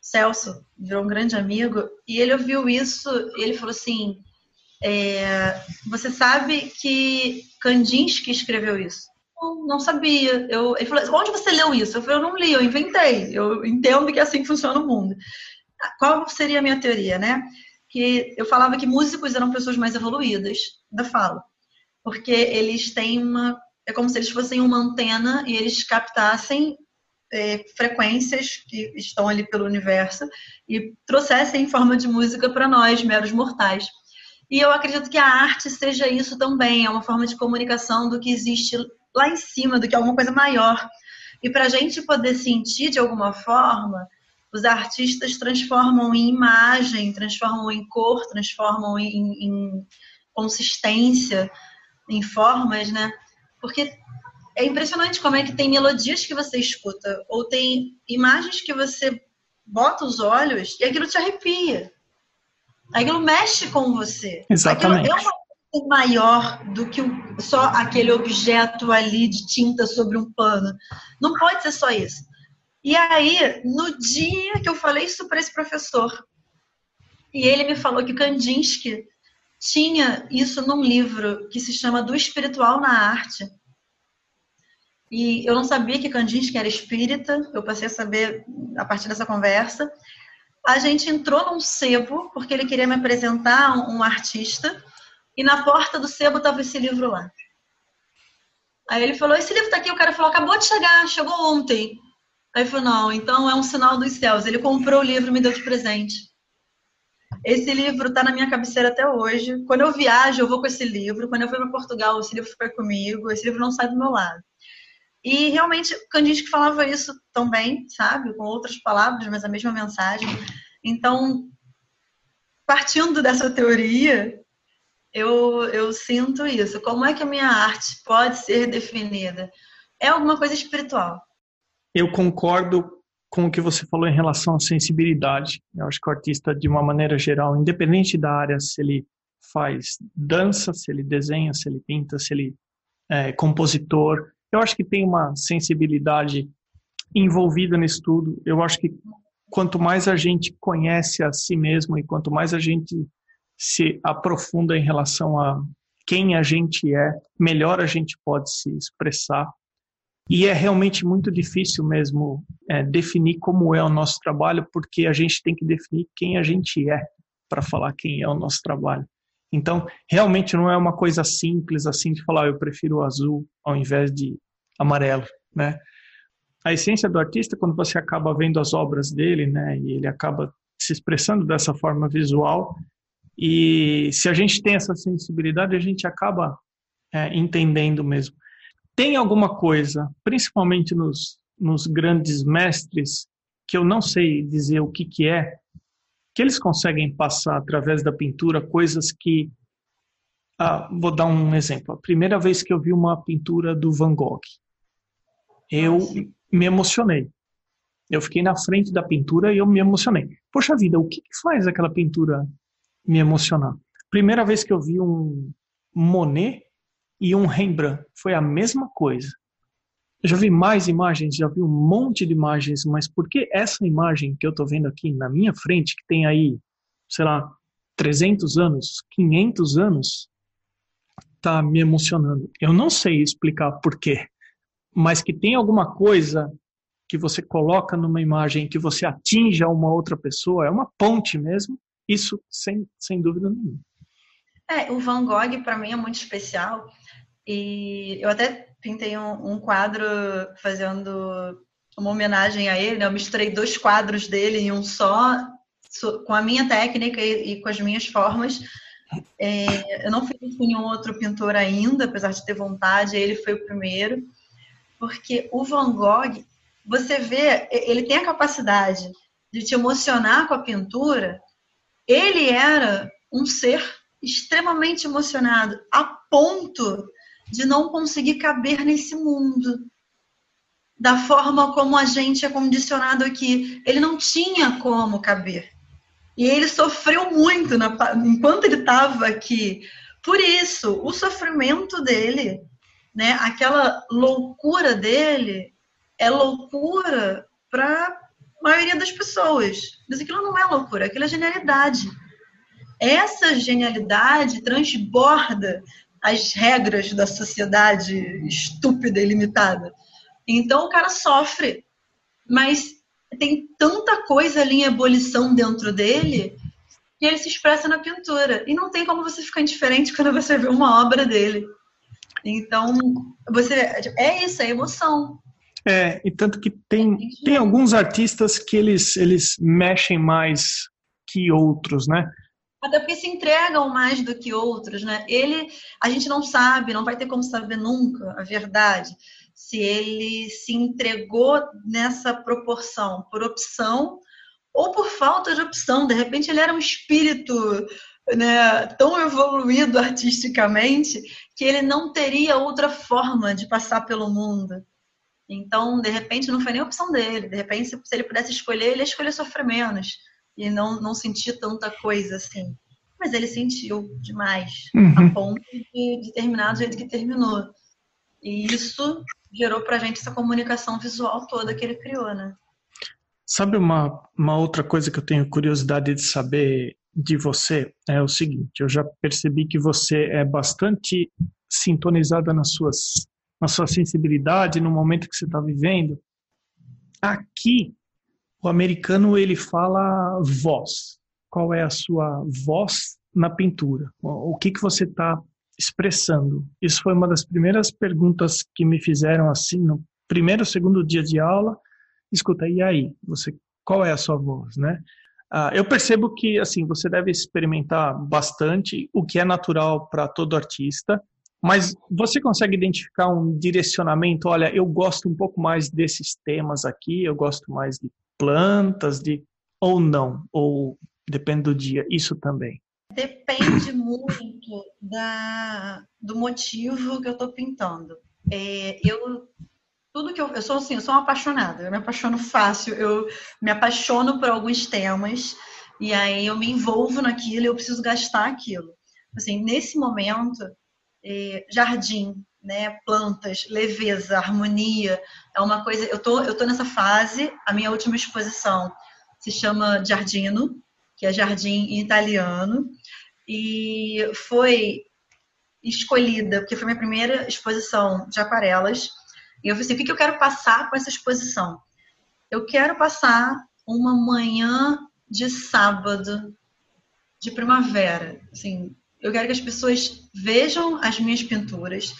Celso, virou um grande amigo, e ele ouviu isso e ele falou assim: é, Você sabe que Kandinsky escreveu isso? Não, não sabia. Eu, ele falou: Onde você leu isso? Eu falei: Eu não li, eu inventei. Eu entendo que é assim que funciona o mundo. Qual seria a minha teoria, né? Que eu falava que músicos eram pessoas mais evoluídas, ainda falo, porque eles têm uma. É como se eles fossem uma antena e eles captassem é, frequências que estão ali pelo universo e trouxessem em forma de música para nós, meros mortais. E eu acredito que a arte seja isso também, é uma forma de comunicação do que existe lá em cima, do que é alguma coisa maior. E para a gente poder sentir de alguma forma, os artistas transformam em imagem, transformam em cor, transformam em, em consistência, em formas, né? Porque é impressionante como é que tem melodias que você escuta, ou tem imagens que você bota os olhos e aquilo te arrepia. Aquilo mexe com você. Exatamente. Aquilo é uma coisa maior do que só aquele objeto ali de tinta sobre um pano. Não pode ser só isso. E aí, no dia que eu falei isso para esse professor, e ele me falou que Kandinsky tinha isso num livro que se chama Do Espiritual na Arte. E eu não sabia que Kandinsky era espírita, eu passei a saber a partir dessa conversa. A gente entrou num sebo, porque ele queria me apresentar um, artista, e na porta do sebo estava esse livro lá. Aí ele falou: Esse livro está aqui. O cara falou: Acabou de chegar, chegou ontem. Aí falou, não, então é um sinal dos céus. Ele comprou o livro e me deu de presente. Esse livro está na minha cabeceira até hoje. Quando eu viajo, eu vou com esse livro. Quando eu fui para Portugal, esse livro foi comigo. Esse livro não sai do meu lado. E realmente, Candide falava isso também, sabe? Com outras palavras, mas a mesma mensagem. Então, partindo dessa teoria, eu, eu sinto isso. Como é que a minha arte pode ser definida? É alguma coisa espiritual eu concordo com o que você falou em relação à sensibilidade. Eu acho que o artista, de uma maneira geral, independente da área, se ele faz dança, se ele desenha, se ele pinta, se ele é compositor, eu acho que tem uma sensibilidade envolvida nisso tudo. Eu acho que quanto mais a gente conhece a si mesmo e quanto mais a gente se aprofunda em relação a quem a gente é, melhor a gente pode se expressar E é realmente muito difícil mesmo é, definir como é o nosso trabalho, porque a gente tem que definir quem a gente é para falar quem é o nosso trabalho. Então, realmente não é uma coisa simples assim de falar, eu prefiro azul ao invés de amarelo, né? A essência do artista, quando você acaba vendo as obras dele, né, e ele acaba se expressando dessa forma visual, e se a gente tem essa sensibilidade, a gente acaba é, entendendo mesmo. Tem alguma coisa, principalmente nos, nos grandes mestres, que eu não sei dizer o que, que é, que eles conseguem passar através da pintura coisas que. Ah, vou dar um exemplo. A primeira vez que eu vi uma pintura do Van Gogh, eu me emocionei. Eu fiquei na frente da pintura e eu me emocionei. Poxa vida, o que, que faz aquela pintura me emocionar? Primeira vez que eu vi um Monet e um Rembrandt. Foi a mesma coisa. Eu já vi mais imagens, já vi um monte de imagens, mas por que essa imagem que eu estou vendo aqui na minha frente, que tem aí, sei lá, 300 anos, 500 anos, está me emocionando? Eu não sei explicar por quê, mas que tem alguma coisa que você coloca numa imagem que você atinja uma outra pessoa, é uma ponte mesmo, isso sem, sem dúvida nenhuma. É, o Van Gogh para mim é muito especial e eu até pintei um, um, quadro fazendo uma homenagem a ele, né? Eu misturei dois quadros dele em um só, com a minha técnica e, e com as minhas formas. É, eu não fiz com nenhum outro pintor ainda, apesar de ter vontade, ele foi o primeiro, porque o Van Gogh, você vê, ele tem a capacidade de te emocionar com a pintura. Ele era um ser extremamente emocionado, a ponto de não conseguir caber nesse mundo. Da forma como a gente é condicionado aqui. Ele não tinha como caber. E ele sofreu muito na, enquanto ele estava aqui. Por isso, o sofrimento dele, né, aquela loucura dele, é loucura para a maioria das pessoas. Mas aquilo não é loucura, aquilo é genialidade. Essa genialidade transborda as regras da sociedade estúpida e limitada. Então o cara sofre, mas tem tanta coisa ali em ebulição dentro dele que ele se expressa na pintura. E não tem como você ficar indiferente quando você vê uma obra dele. Então, você é isso, é emoção. É, e tanto que tem, tem alguns artistas que eles, eles mexem mais que outros, né? Até porque se entregam mais do que outros, né? Ele, a gente não sabe, não vai ter como saber nunca a verdade, se ele se entregou nessa proporção por opção ou por falta de opção. De repente ele era um espírito né, tão evoluído artisticamente que ele não teria outra forma de passar pelo mundo. Então, de repente, não foi nem opção dele. De repente, se ele pudesse escolher, ele ia escolher sofrer menos e não, não senti tanta coisa assim. Mas ele sentiu demais, uhum. a ponto de, de terminar do jeito que terminou. E isso gerou pra gente essa comunicação visual toda que ele criou, né? Sabe uma, uma outra coisa que eu tenho curiosidade de saber de você? É o seguinte, eu já percebi que você é bastante sintonizada nas suas, na sua sensibilidade, no momento que você está vivendo. Aqui, o americano ele fala voz. Qual é a sua voz na pintura? O que que você está expressando? Isso foi uma das primeiras perguntas que me fizeram assim no primeiro, segundo dia de aula. Escuta, e aí? Você, qual é a sua voz, né? Ah, eu percebo que assim você deve experimentar bastante, o que é natural para todo artista. Mas você consegue identificar um direcionamento? Olha, eu gosto um pouco mais desses temas aqui, eu gosto mais de plantas, de ou não, ou depende do dia, isso também. Depende muito da, do motivo que eu estou pintando. É, eu tudo que eu, eu sou assim, eu sou uma apaixonada, eu me apaixono fácil, eu me apaixono por alguns temas e aí eu me envolvo naquilo eu preciso gastar aquilo. Assim, nesse momento, é, jardim, né, plantas, leveza, harmonia, é uma coisa. Eu tô, eu tô nessa fase. A minha última exposição se chama Giardino, que é jardim em italiano, e foi escolhida porque foi minha primeira exposição de aquarelas. E eu falei assim, o que eu quero passar com essa exposição? Eu quero passar uma manhã de sábado de primavera. Assim, eu quero que as pessoas vejam as minhas pinturas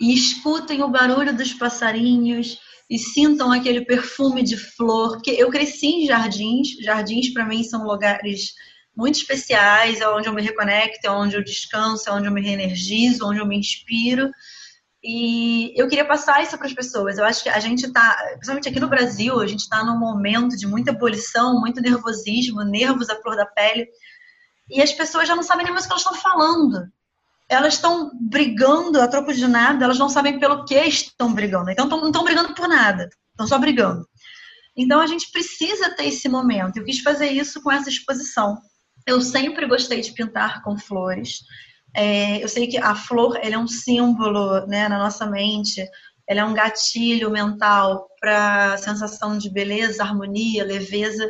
e escutem o barulho dos passarinhos e sintam aquele perfume de flor. Que eu cresci em jardins. Jardins para mim são lugares muito especiais, é onde eu me reconecto, é onde eu descanso, é onde eu me reenergizo, onde eu me inspiro. E eu queria passar isso para as pessoas. Eu acho que a gente está, principalmente aqui no Brasil, a gente está num momento de muita ebulição, muito nervosismo, nervos à flor da pele. E as pessoas já não sabem nem mais o que elas estão falando. Elas estão brigando a troco de nada, elas não sabem pelo que estão brigando. Então não estão brigando por nada, estão só brigando. Então a gente precisa ter esse momento. Eu quis fazer isso com essa exposição. Eu sempre gostei de pintar com flores. É, eu sei que a flor é um símbolo né, na nossa mente, ela é um gatilho mental para a sensação de beleza, harmonia, leveza.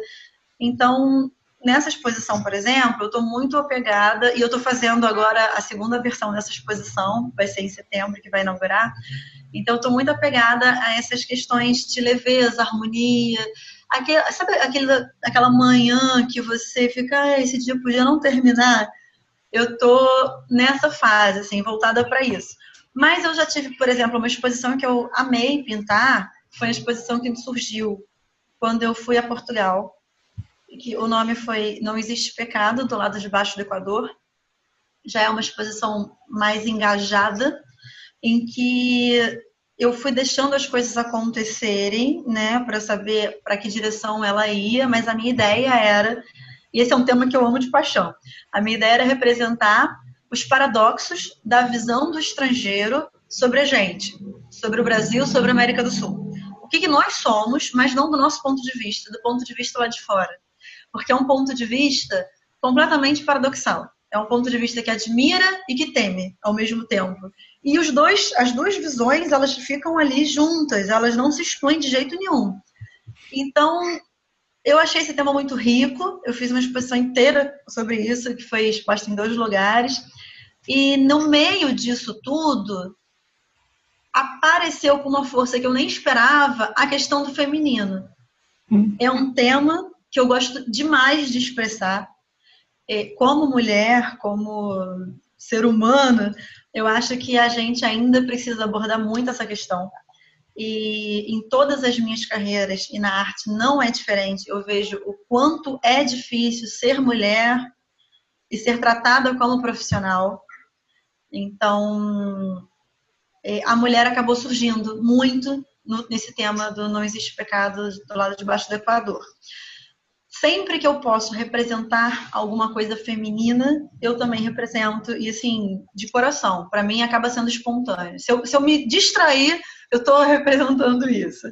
Então, nessa exposição, por exemplo, eu estou muito apegada e eu estou fazendo agora a segunda versão dessa exposição, vai ser em setembro que vai inaugurar. Então, estou muito apegada a essas questões de leveza, harmonia. Aquele, sabe aquele, aquela manhã que você fica, ah, esse dia podia não terminar? Eu estou nessa fase, assim, voltada para isso. Mas eu já tive, por exemplo, uma exposição que eu amei pintar, foi a exposição que surgiu quando eu fui a Portugal que o nome foi Não Existe Pecado, do lado de baixo do Equador. Já é uma exposição mais engajada, em que eu fui deixando as coisas acontecerem, né, para saber para que direção ela ia, mas a minha ideia era, e esse é um tema que eu amo de paixão, a minha ideia era representar os paradoxos da visão do estrangeiro sobre a gente, sobre o Brasil, sobre a América do Sul. O que, que nós somos, mas não do nosso ponto de vista, do ponto de vista lá de fora porque é um ponto de vista completamente paradoxal. É um ponto de vista que admira e que teme ao mesmo tempo. E os dois, as duas visões, elas ficam ali juntas, elas não se expõem de jeito nenhum. Então, eu achei esse tema muito rico. Eu fiz uma exposição inteira sobre isso, que foi exposta em dois lugares. E no meio disso tudo, apareceu com uma força que eu nem esperava a questão do feminino. Hum. É um tema que eu gosto demais de expressar. É, como mulher, como ser humano, eu acho que a gente ainda precisa abordar muito essa questão. E em todas as minhas carreiras e na arte não é diferente. Eu vejo o quanto é difícil ser mulher e ser tratada como profissional. Então, é, a mulher acabou surgindo muito nesse tema do não existe pecado do lado de baixo do Equador sempre que eu posso representar alguma coisa feminina, eu também represento, e assim, de coração. Para mim acaba sendo espontâneo. Se eu, se eu me distrair, eu estou representando isso.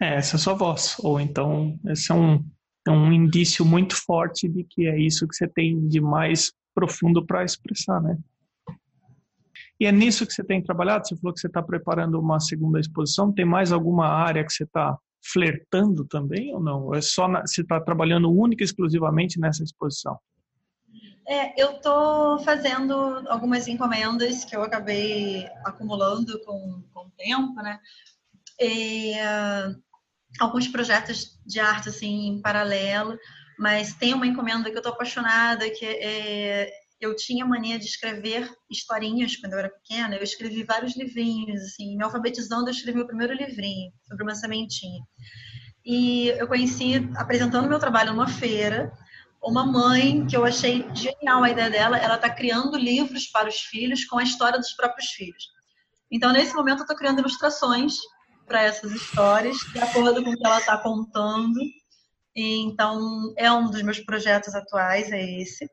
É, essa é a sua voz. Ou então, esse é um, é um indício muito forte de que é isso que você tem de mais profundo para expressar, né? E é nisso que você tem trabalhado? Você falou que você está preparando uma segunda exposição. Tem mais alguma área que você está flertando também ou não? É só na, se está trabalhando única e exclusivamente nessa exposição? É, eu estou fazendo algumas encomendas que eu acabei acumulando com, com o tempo, né? E, uh, alguns projetos de arte assim em paralelo, mas tem uma encomenda que eu estou apaixonada que é, eu tinha mania de escrever historinhas quando eu era pequena. Eu escrevi vários livrinhos, assim, me alfabetizando, eu escrevi o primeiro livrinho sobre uma sementinha. E eu conheci, apresentando meu trabalho numa feira, uma mãe que eu achei genial a ideia dela. Ela está criando livros para os filhos com a história dos próprios filhos. Então, nesse momento, eu estou criando ilustrações para essas histórias, de acordo com o que ela está contando. Então, é um dos meus projetos atuais, é esse.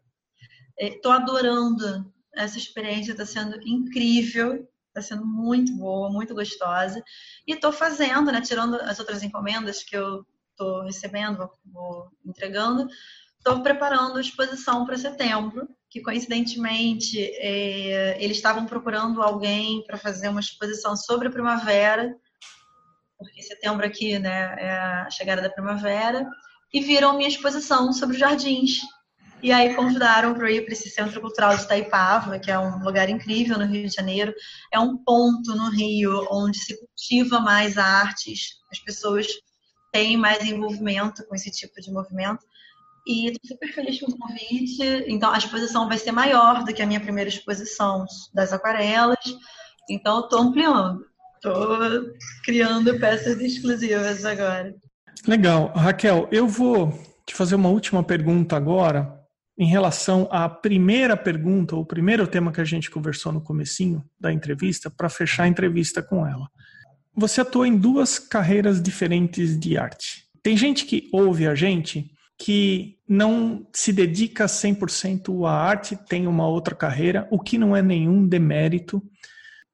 Estou adorando essa experiência, está sendo incrível, está sendo muito boa, muito gostosa. E estou fazendo, né, tirando as outras encomendas que eu estou recebendo, vou, entregando, estou preparando a exposição para setembro, que coincidentemente é, eles estavam procurando alguém para fazer uma exposição sobre a primavera, porque setembro aqui né, é a chegada da primavera, e viram minha exposição sobre jardins E aí convidaram para ir para esse Centro Cultural de Itaipava, que é um lugar incrível no Rio de Janeiro. É um ponto no Rio onde se cultiva mais artes, as pessoas têm mais envolvimento com esse tipo de movimento. E estou super feliz com o convite. Então, a exposição vai ser maior do que a minha primeira exposição das aquarelas. Então, estou ampliando. Estou criando peças exclusivas agora. Legal. Raquel, eu vou te fazer uma última pergunta agora em relação à primeira pergunta, o primeiro tema que a gente conversou no comecinho da entrevista, para fechar a entrevista com ela. Você atua em duas carreiras diferentes de arte. Tem gente que ouve a gente que não se dedica 100% à arte, tem uma outra carreira, o que não é nenhum demérito,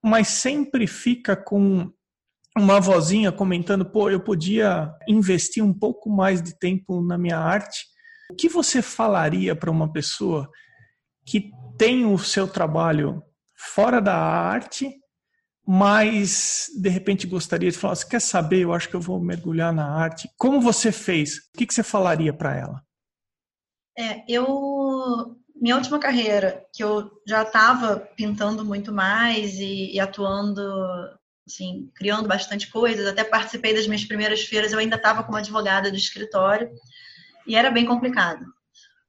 mas sempre fica com uma vozinha comentando: pô, eu podia investir um pouco mais de tempo na minha arte. O que você falaria para uma pessoa que tem o seu trabalho fora da arte, mas de repente gostaria de falar: você quer saber? Eu acho que eu vou mergulhar na arte. Como você fez? O que, que você falaria para ela? É, eu minha última carreira, que eu já estava pintando muito mais e, e, atuando, assim, criando bastante coisas, até participei das minhas primeiras feiras, eu ainda estava como advogada do escritório e era bem complicado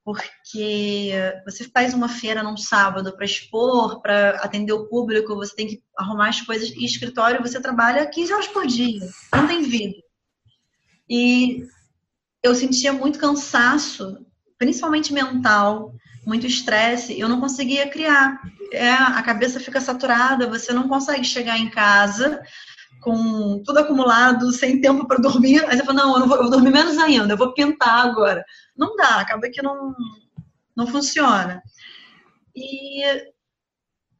porque você faz uma feira num sábado para expor, para atender o público, você tem que arrumar as coisas, e escritório você trabalha 15 horas por dia, não tem vida. E eu sentia muito cansaço, principalmente mental, muito estresse, eu não conseguia criar. É, a cabeça fica saturada, você não consegue chegar em casa com tudo acumulado, sem tempo para dormir. Aí você fala, não, eu, não vou, eu vou dormir menos ainda, eu vou pintar agora. Não dá, acaba que não, não funciona. E,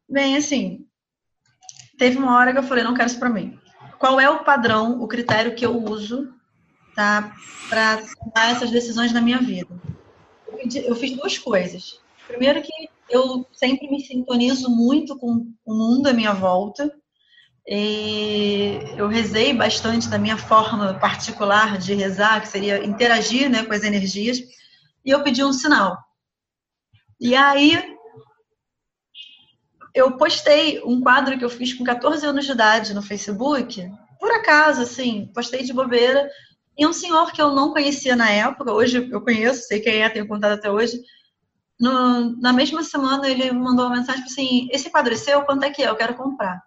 bem, assim, teve uma hora que eu falei, não quero isso para mim. Qual é o padrão, o critério que eu uso tá, para tomar essas decisões na minha vida? Eu fiz duas coisas. Primeiro que eu sempre me sintonizo muito com o mundo à minha volta, e eu rezei bastante da minha forma particular de rezar, que seria interagir né, com as energias, e eu pedi um sinal. E aí eu postei um quadro que eu fiz com 14 anos de idade no Facebook, por acaso, assim, postei de bobeira, e um senhor que eu não conhecia na época, hoje eu conheço, sei quem é, tenho contato até hoje, no, na mesma semana ele mandou uma mensagem assim, esse quadro é seu, quanto é que é? Eu quero comprar.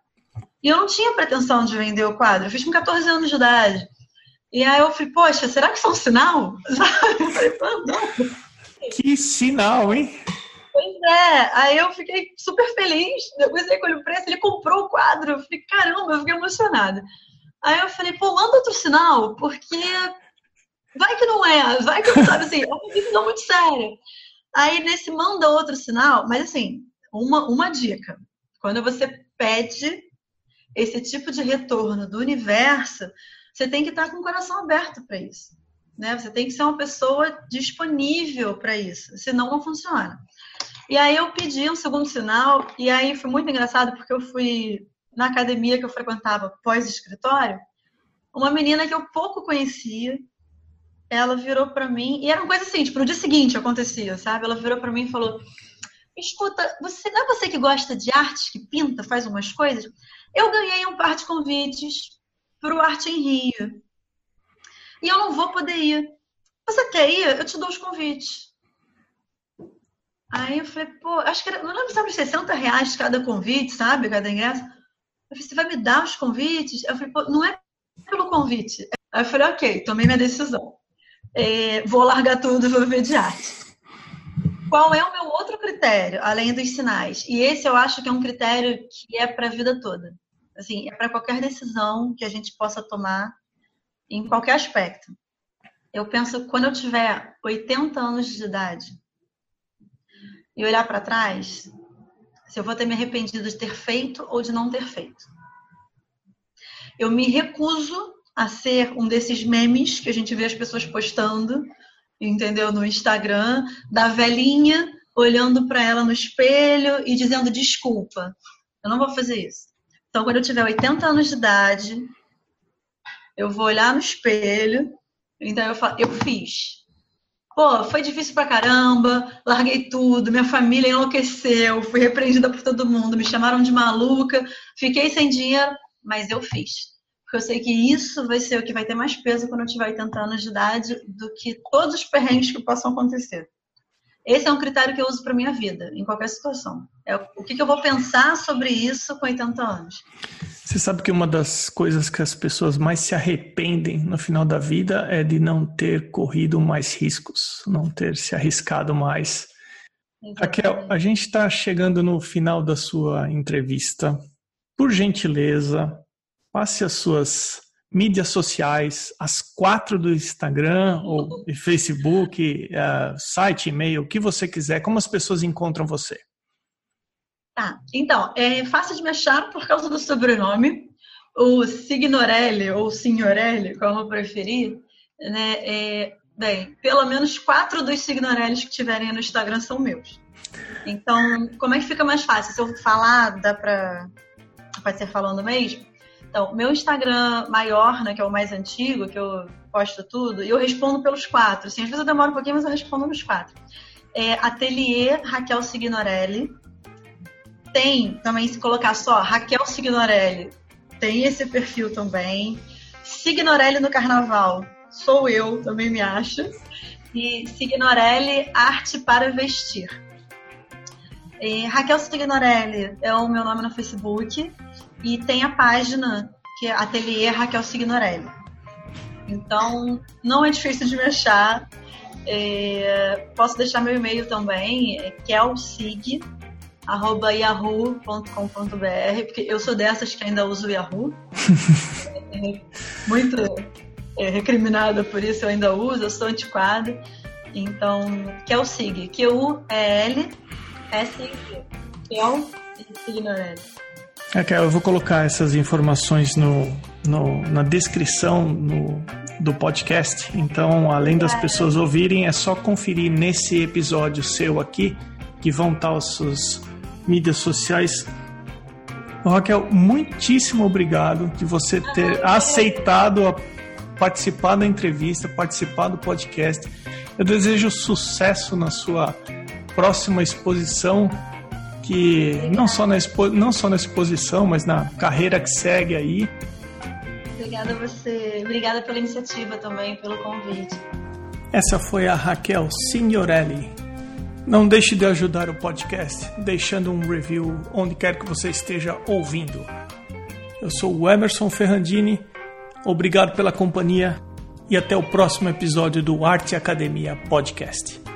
E eu não tinha pretensão de vender o quadro. Eu fiz com 14 anos de idade. E aí eu falei, poxa, será que isso é um sinal? Eu falei, não. Que sinal, hein? Pois é. Aí eu fiquei super feliz. Depois ele olhou o preço, ele comprou o quadro. Eu falei, caramba, eu fiquei emocionada. Aí eu falei, pô, manda outro sinal, porque vai que não é, vai que não sabe assim, é uma decisão muito séria. Aí nesse manda outro sinal, mas assim, uma, uma dica. Quando você pede esse tipo de retorno do universo, você tem que estar com o coração aberto para isso. Né? Você tem que ser uma pessoa disponível para isso, senão não funciona. E aí eu pedi um segundo sinal, e aí foi muito engraçado, porque eu fui na academia que eu frequentava pós-escritório, uma menina que eu pouco conhecia, ela virou para mim, e era uma coisa assim, tipo, no dia seguinte acontecia, sabe? Ela virou para mim e falou: Escuta, você não é você que gosta de arte, que pinta, faz umas coisas? Eu ganhei um par de convites para o Arte em Rio. E eu não vou poder ir. Você quer ir? Eu te dou os convites. Aí eu falei, pô, acho que era, não lembro se 60 reais cada convite, sabe? Cada ingresso. Eu falei, você vai me dar os convites? Eu falei, pô, não é pelo convite. Aí eu falei, ok, tomei minha decisão. É, vou largar tudo e vou viver de arte. Qual é o meu outro critério, além dos sinais? E esse eu acho que é um critério que é para a vida toda. Assim, é para qualquer decisão que a gente possa tomar em qualquer aspecto. Eu penso, quando eu tiver 80 anos de idade e olhar para trás, se eu vou ter me arrependido de ter feito ou de não ter feito. Eu me recuso a ser um desses memes que a gente vê as pessoas postando entendeu? No Instagram, da velhinha olhando para ela no espelho e dizendo desculpa. Eu não vou fazer isso. Então, quando eu tiver 80 anos de idade, eu vou olhar no espelho, então eu falo, eu fiz. Pô, foi difícil pra caramba, larguei tudo, minha família enlouqueceu, fui repreendida por todo mundo, me chamaram de maluca, fiquei sem dinheiro, mas eu fiz. Porque eu sei que isso vai ser o que vai ter mais peso quando eu tiver 80 anos de idade do que todos os perrengues que possam acontecer. Esse é um critério que eu uso para minha vida, em qualquer situação. É o que, que eu vou pensar sobre isso com 80 anos. Você sabe que uma das coisas que as pessoas mais se arrependem no final da vida é de não ter corrido mais riscos, não ter se arriscado mais. Exatamente. Raquel, a gente está chegando no final da sua entrevista. Por gentileza, passe as suas mídias sociais, as quatro do Instagram ou Facebook, uh, site, e-mail, o que você quiser, como as pessoas encontram você. Tá, então, é fácil de me achar por causa do sobrenome. O Signorelli, ou Signorelli, como preferir, né? É, bem, pelo menos quatro dos Signorellis que tiverem no Instagram são meus. Então, como é que fica mais fácil? Se eu falar, dá pra. Pode ser falando mesmo? Então, meu Instagram maior, né, que é o mais antigo, que eu posto tudo, e eu respondo pelos quatro. Assim, às vezes eu demoro um pouquinho, mas eu respondo nos quatro. É Atelier Raquel Signorelli tem também, se colocar só Raquel Signorelli, tem esse perfil também. Signorelli no Carnaval, sou eu, também me acha. E Signorelli Arte para Vestir. E Raquel Signorelli é o meu nome no Facebook e tem a página que é Ateliê Raquel Signorelli. Então, não é difícil de me achar. É, posso deixar meu e-mail também, que é o sig arroba yahoo.com.br, porque eu sou dessas que ainda uso Yahoo. é, muito é, recriminada por isso, eu ainda uso, eu sou antiquada. Então, que é o SIG, que U é. Que eu vou colocar essas informações no, no, na descrição no, do podcast. Então, além das pessoas ouvirem, é só conferir nesse episódio seu aqui, que vão estar os seus mídias sociais. Raquel, muitíssimo obrigado de você ter aceitado participar da entrevista, participar do podcast. Eu desejo sucesso na sua próxima exposição, que não só, na expo, não só na exposição, mas na carreira que segue aí. Obrigada a você, obrigada pela iniciativa também, pelo convite. Essa foi a Raquel Signorelli. Não deixe de ajudar o podcast deixando um review onde quer que você esteja ouvindo. Eu sou o Emerson Ferrandini, obrigado pela companhia e até o próximo episódio do Arte Academia Podcast.